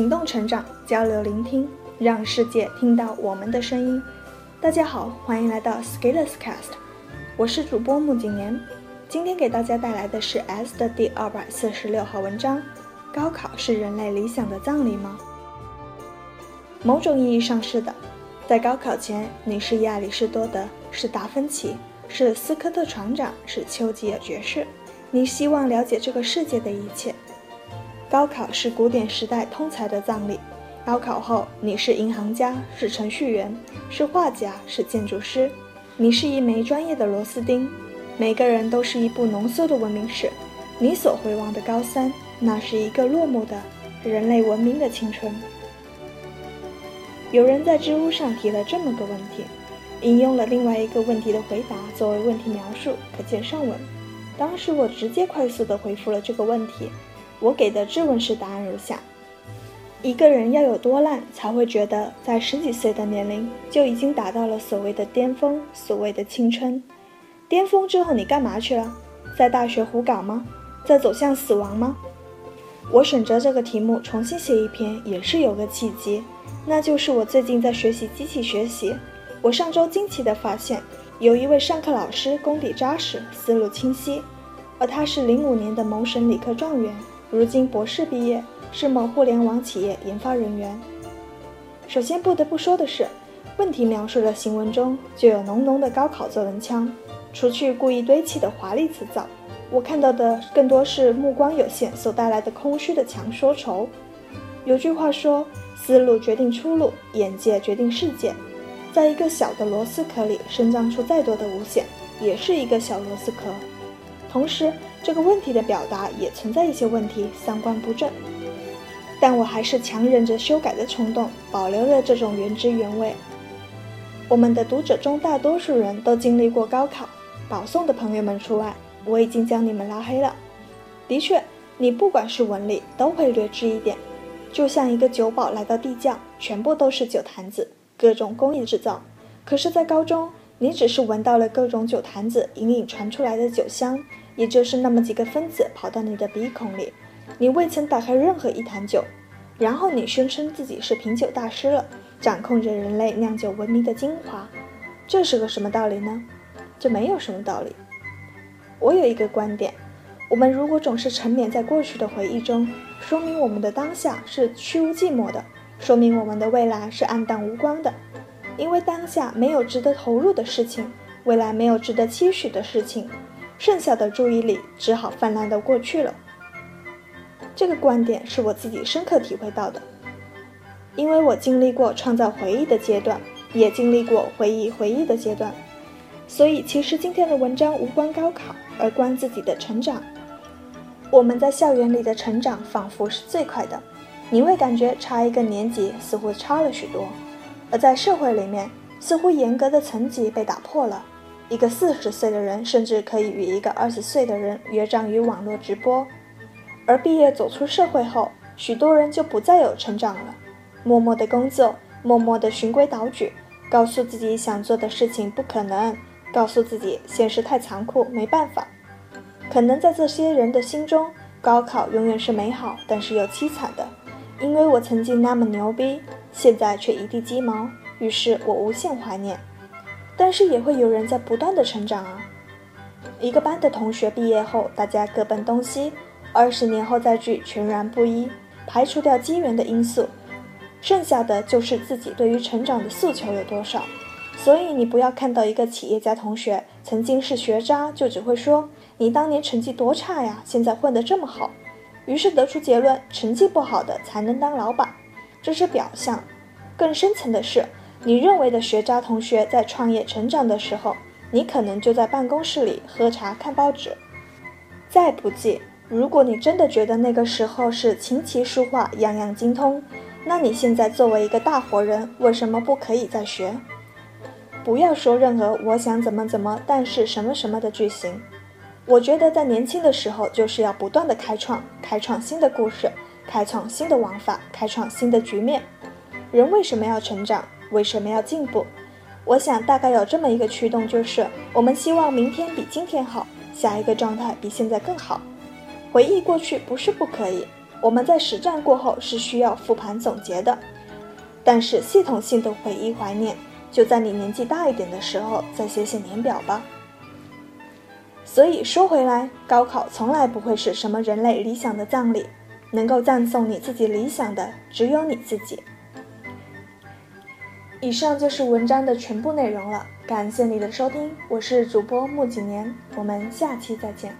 行动成长，交流聆听，让世界听到我们的声音。大家好，欢迎来到 Skillers Cast，我是主播穆景年。今天给大家带来的是 S 的第二百四十六号文章：高考是人类理想的葬礼吗？某种意义上是的。在高考前，你是亚里士多德，是达芬奇，是斯科特船长，是丘吉尔爵士。你希望了解这个世界的一切。高考是古典时代通才的葬礼。高考后，你是银行家，是程序员，是画家，是建筑师。你是一枚专业的螺丝钉。每个人都是一部浓缩的文明史。你所回望的高三，那是一个落幕的人类文明的青春。有人在知乎上提了这么个问题，引用了另外一个问题的回答作为问题描述，可见上文。当时我直接快速的回复了这个问题。我给的质问式答案如下：一个人要有多烂，才会觉得在十几岁的年龄就已经达到了所谓的巅峰，所谓的青春？巅峰之后你干嘛去了？在大学胡搞吗？在走向死亡吗？我选择这个题目重新写一篇，也是有个契机，那就是我最近在学习机器学习。我上周惊奇地发现，有一位上课老师功底扎实，思路清晰，而他是零五年的某省理科状元。如今博士毕业，是某互联网企业研发人员。首先不得不说的是，问题描述的行文中就有浓浓的高考作文腔，除去故意堆砌的华丽辞藻，我看到的更多是目光有限所带来的空虚的强说愁。有句话说：“思路决定出路，眼界决定世界。”在一个小的螺丝壳里生长出再多的无限，也是一个小螺丝壳。同时，这个问题的表达也存在一些问题，三观不正。但我还是强忍着修改的冲动，保留了这种原汁原味。我们的读者中大多数人都经历过高考，保送的朋友们除外，我已经将你们拉黑了。的确，你不管是文理都会略知一点，就像一个酒保来到地窖，全部都是酒坛子，各种工艺制造。可是，在高中，你只是闻到了各种酒坛子隐隐传出来的酒香。也就是那么几个分子跑到你的鼻孔里，你未曾打开任何一坛酒，然后你宣称自己是品酒大师了，掌控着人类酿酒文明的精华，这是个什么道理呢？这没有什么道理。我有一个观点：我们如果总是沉湎在过去的回忆中，说明我们的当下是虚无寂寞的，说明我们的未来是暗淡无光的，因为当下没有值得投入的事情，未来没有值得期许的事情。剩下的注意力只好泛滥的过去了。这个观点是我自己深刻体会到的，因为我经历过创造回忆的阶段，也经历过回忆回忆的阶段，所以其实今天的文章无关高考，而关自己的成长。我们在校园里的成长仿佛是最快的，你会感觉差一个年级似乎差了许多，而在社会里面，似乎严格的层级被打破了。一个四十岁的人甚至可以与一个二十岁的人约战于网络直播，而毕业走出社会后，许多人就不再有成长了，默默的工作，默默的循规蹈矩，告诉自己想做的事情不可能，告诉自己现实太残酷，没办法。可能在这些人的心中，高考永远是美好，但是又凄惨的，因为我曾经那么牛逼，现在却一地鸡毛，于是我无限怀念。但是也会有人在不断的成长啊！一个班的同学毕业后，大家各奔东西，二十年后再聚，全然不一。排除掉机缘的因素，剩下的就是自己对于成长的诉求有多少。所以你不要看到一个企业家同学曾经是学渣，就只会说你当年成绩多差呀，现在混得这么好，于是得出结论：成绩不好的才能当老板。这是表象，更深层的是。你认为的学渣同学在创业成长的时候，你可能就在办公室里喝茶看报纸。再不济，如果你真的觉得那个时候是琴棋书画样样精通，那你现在作为一个大活人，为什么不可以再学？不要说任何我想怎么怎么，但是什么什么的句型。我觉得在年轻的时候，就是要不断的开创，开创新的故事，开创新的玩法，开创新的局面。人为什么要成长？为什么要进步？我想大概有这么一个驱动，就是我们希望明天比今天好，下一个状态比现在更好。回忆过去不是不可以，我们在实战过后是需要复盘总结的，但是系统性的回忆怀念，就在你年纪大一点的时候再写写年表吧。所以说回来，高考从来不会是什么人类理想的葬礼，能够赞颂你自己理想的只有你自己。以上就是文章的全部内容了，感谢你的收听，我是主播木槿年，我们下期再见。